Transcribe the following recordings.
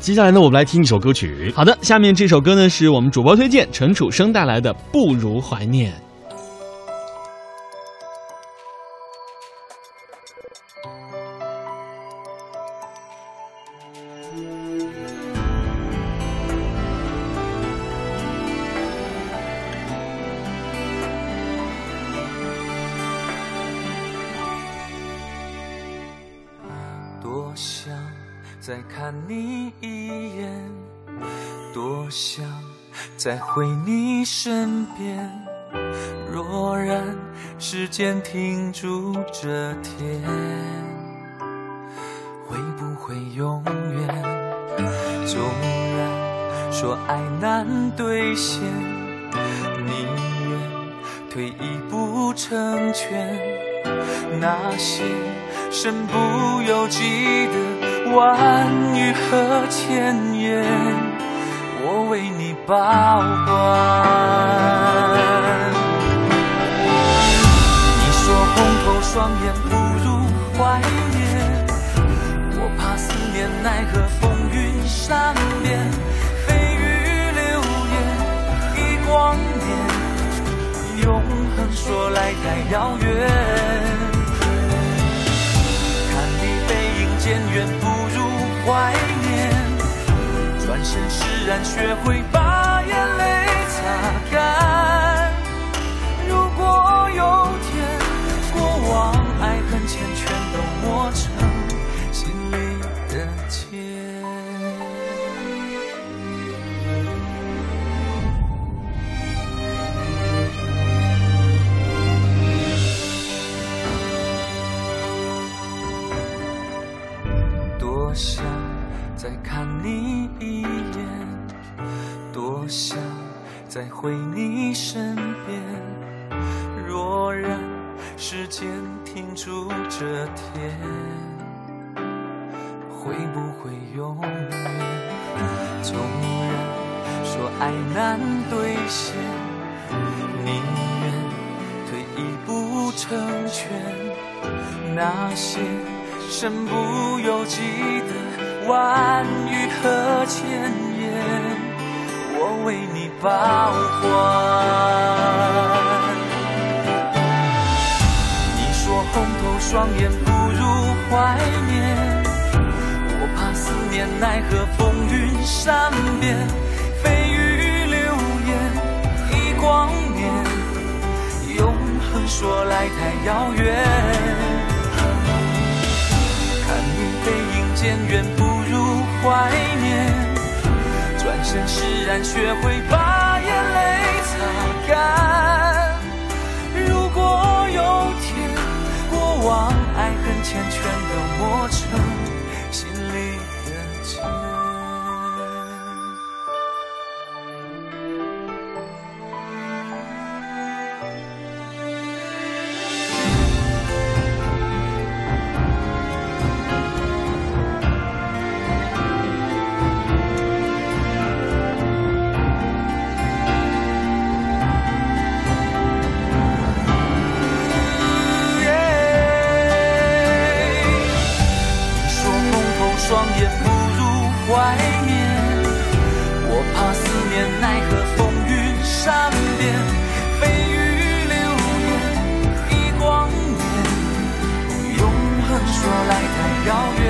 接下来呢，我们来听一首歌曲。好的，下面这首歌呢是我们主播推荐陈楚生带来的《不如怀念》。再看你一眼，多想再回你身边，若然时间停住这天，会不会永远？纵然说爱难兑现，宁愿退一步成全。那些身不由己的万语和千言。我为你保管。你说红透双眼不如怀念，我怕思念奈何风云善变，蜚语流言一光年，永恒说来太遥远。看你背影渐远，不怀念。转身释然，学会把眼泪擦干。如果有天，过往爱恨缱全都磨成心里的结。多想再看你一眼，多。想再回你身边，若然时间停住这天，会不会永远？纵然说爱难兑现，宁愿退一步成全。那些身不由己的万语和千言。我为你保管。你说红透双眼不如怀念，我怕思念奈何风云善变，蜚语流言一光年，永恒说来太遥远。学会遥远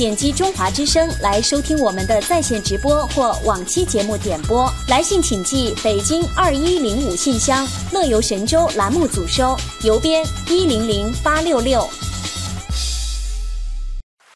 点击中华之声来收听我们的在线直播或往期节目点播。来信请寄北京二一零五信箱，乐游神州栏目组收，邮编一零零八六六。